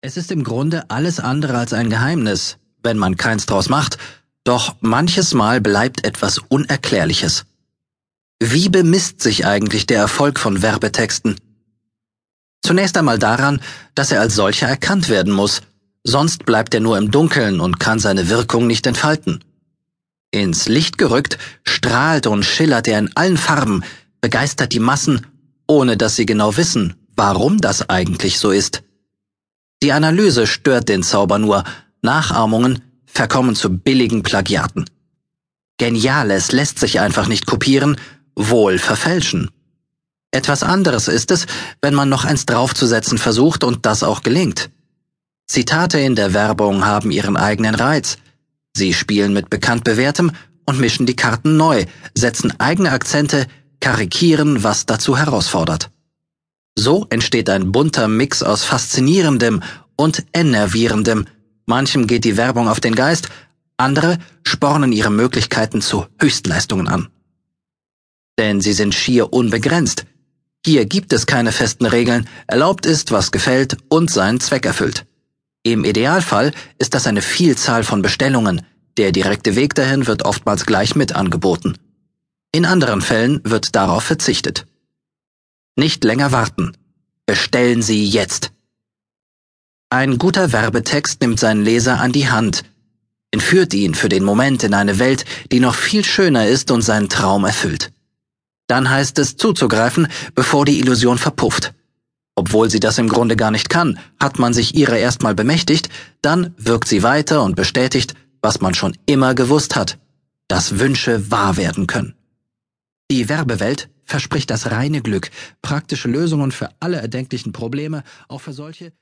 Es ist im Grunde alles andere als ein Geheimnis, wenn man keins draus macht, doch manches Mal bleibt etwas Unerklärliches. Wie bemisst sich eigentlich der Erfolg von Werbetexten? Zunächst einmal daran, dass er als solcher erkannt werden muss, sonst bleibt er nur im Dunkeln und kann seine Wirkung nicht entfalten. Ins Licht gerückt, strahlt und schillert er in allen Farben, begeistert die Massen, ohne dass sie genau wissen, warum das eigentlich so ist. Die Analyse stört den Zauber nur, Nachahmungen verkommen zu billigen Plagiaten. Geniales lässt sich einfach nicht kopieren, wohl verfälschen. Etwas anderes ist es, wenn man noch eins draufzusetzen versucht und das auch gelingt. Zitate in der Werbung haben ihren eigenen Reiz. Sie spielen mit bekannt bewährtem und mischen die Karten neu, setzen eigene Akzente, karikieren, was dazu herausfordert. So entsteht ein bunter Mix aus faszinierendem und enervierendem. Manchem geht die Werbung auf den Geist, andere spornen ihre Möglichkeiten zu Höchstleistungen an. Denn sie sind schier unbegrenzt. Hier gibt es keine festen Regeln, erlaubt ist, was gefällt und seinen Zweck erfüllt. Im Idealfall ist das eine Vielzahl von Bestellungen, der direkte Weg dahin wird oftmals gleich mit angeboten. In anderen Fällen wird darauf verzichtet. Nicht länger warten. Bestellen Sie jetzt. Ein guter Werbetext nimmt seinen Leser an die Hand, entführt ihn für den Moment in eine Welt, die noch viel schöner ist und seinen Traum erfüllt. Dann heißt es zuzugreifen, bevor die Illusion verpufft. Obwohl sie das im Grunde gar nicht kann, hat man sich ihrer erstmal bemächtigt, dann wirkt sie weiter und bestätigt, was man schon immer gewusst hat, dass Wünsche wahr werden können. Die Werbewelt verspricht das reine Glück, praktische Lösungen für alle erdenklichen Probleme, auch für solche,